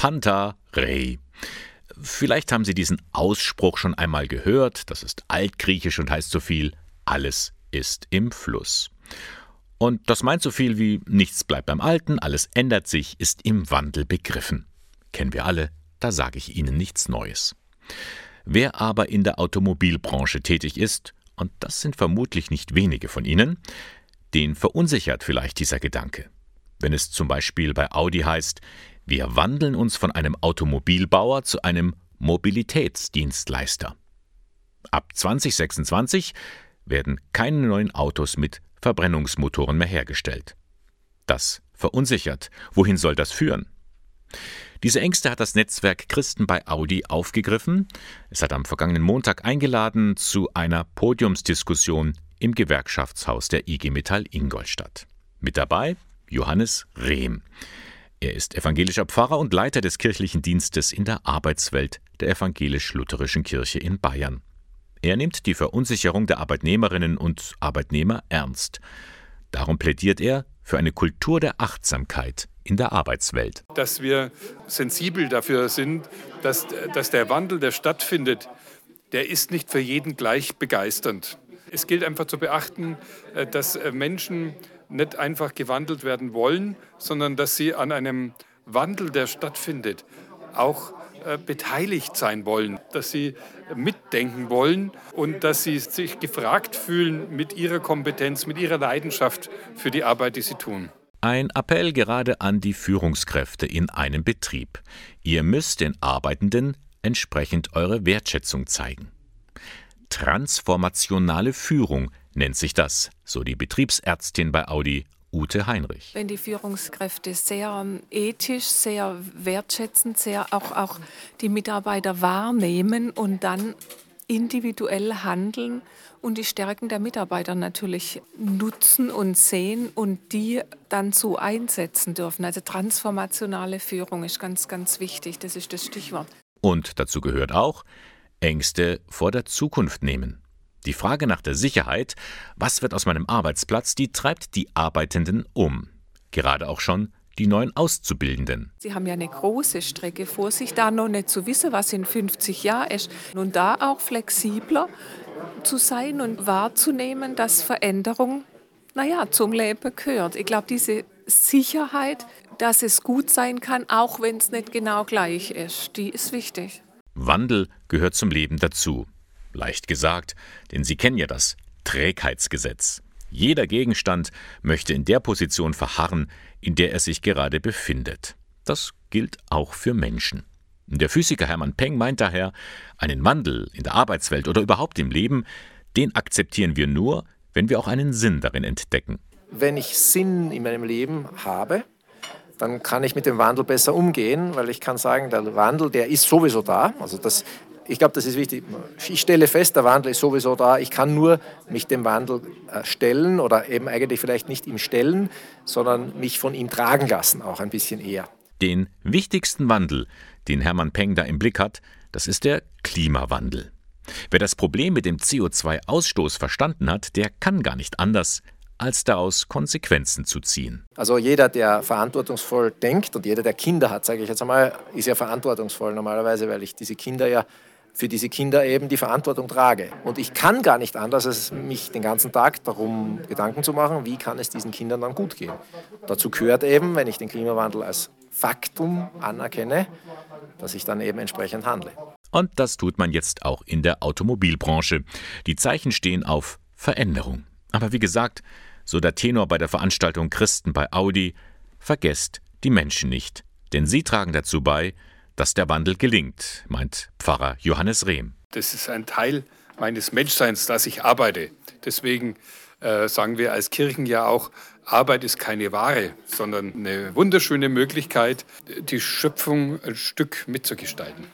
Panta Rei. Vielleicht haben Sie diesen Ausspruch schon einmal gehört. Das ist altgriechisch und heißt so viel: Alles ist im Fluss. Und das meint so viel wie nichts bleibt beim Alten, alles ändert sich, ist im Wandel begriffen. Kennen wir alle, da sage ich Ihnen nichts Neues. Wer aber in der Automobilbranche tätig ist, und das sind vermutlich nicht wenige von Ihnen, den verunsichert vielleicht dieser Gedanke. Wenn es zum Beispiel bei Audi heißt, wir wandeln uns von einem Automobilbauer zu einem Mobilitätsdienstleister. Ab 2026 werden keine neuen Autos mit Verbrennungsmotoren mehr hergestellt. Das verunsichert. Wohin soll das führen? Diese Ängste hat das Netzwerk Christen bei Audi aufgegriffen. Es hat am vergangenen Montag eingeladen zu einer Podiumsdiskussion im Gewerkschaftshaus der IG Metall Ingolstadt. Mit dabei Johannes Rehm. Er ist evangelischer Pfarrer und Leiter des kirchlichen Dienstes in der Arbeitswelt der evangelisch-lutherischen Kirche in Bayern. Er nimmt die Verunsicherung der Arbeitnehmerinnen und Arbeitnehmer ernst. Darum plädiert er für eine Kultur der Achtsamkeit in der Arbeitswelt. Dass wir sensibel dafür sind, dass, dass der Wandel, der stattfindet, der ist nicht für jeden gleich begeisternd. Es gilt einfach zu beachten, äh, dass äh, Menschen nicht einfach gewandelt werden wollen, sondern dass sie an einem Wandel, der stattfindet, auch äh, beteiligt sein wollen, dass sie mitdenken wollen und dass sie sich gefragt fühlen mit ihrer Kompetenz, mit ihrer Leidenschaft für die Arbeit, die sie tun. Ein Appell gerade an die Führungskräfte in einem Betrieb. Ihr müsst den Arbeitenden entsprechend eure Wertschätzung zeigen. Transformationale Führung nennt sich das, so die Betriebsärztin bei Audi Ute Heinrich. Wenn die Führungskräfte sehr ähm, ethisch, sehr wertschätzend, sehr auch, auch die Mitarbeiter wahrnehmen und dann individuell handeln und die Stärken der Mitarbeiter natürlich nutzen und sehen und die dann so einsetzen dürfen. Also transformationale Führung ist ganz, ganz wichtig. Das ist das Stichwort. Und dazu gehört auch Ängste vor der Zukunft nehmen. Die Frage nach der Sicherheit, was wird aus meinem Arbeitsplatz, die treibt die Arbeitenden um. Gerade auch schon die neuen Auszubildenden. Sie haben ja eine große Strecke vor sich, da noch nicht zu wissen, was in 50 Jahren ist. Und da auch flexibler zu sein und wahrzunehmen, dass Veränderung, naja, zum Leben gehört. Ich glaube, diese Sicherheit, dass es gut sein kann, auch wenn es nicht genau gleich ist, die ist wichtig. Wandel gehört zum Leben dazu. Leicht gesagt, denn Sie kennen ja das Trägheitsgesetz. Jeder Gegenstand möchte in der Position verharren, in der er sich gerade befindet. Das gilt auch für Menschen. Der Physiker Hermann Peng meint daher, einen Wandel in der Arbeitswelt oder überhaupt im Leben, den akzeptieren wir nur, wenn wir auch einen Sinn darin entdecken. Wenn ich Sinn in meinem Leben habe, dann kann ich mit dem Wandel besser umgehen, weil ich kann sagen, der Wandel, der ist sowieso da. Also das ich glaube, das ist wichtig. Ich stelle fest, der Wandel ist sowieso da. Ich kann nur mich dem Wandel äh, stellen oder eben eigentlich vielleicht nicht ihm stellen, sondern mich von ihm tragen lassen, auch ein bisschen eher. Den wichtigsten Wandel, den Hermann Peng da im Blick hat, das ist der Klimawandel. Wer das Problem mit dem CO2-Ausstoß verstanden hat, der kann gar nicht anders, als daraus Konsequenzen zu ziehen. Also jeder, der verantwortungsvoll denkt und jeder, der Kinder hat, sage ich jetzt einmal, ist ja verantwortungsvoll normalerweise, weil ich diese Kinder ja für diese Kinder eben die Verantwortung trage. Und ich kann gar nicht anders, als mich den ganzen Tag darum Gedanken zu machen, wie kann es diesen Kindern dann gut gehen. Dazu gehört eben, wenn ich den Klimawandel als Faktum anerkenne, dass ich dann eben entsprechend handle. Und das tut man jetzt auch in der Automobilbranche. Die Zeichen stehen auf Veränderung. Aber wie gesagt, so der Tenor bei der Veranstaltung Christen bei Audi, vergesst die Menschen nicht, denn sie tragen dazu bei, dass der Wandel gelingt, meint Pfarrer Johannes Rehm. Das ist ein Teil meines Menschseins, dass ich arbeite. Deswegen äh, sagen wir als Kirchen ja auch, Arbeit ist keine Ware, sondern eine wunderschöne Möglichkeit, die Schöpfung ein Stück mitzugestalten.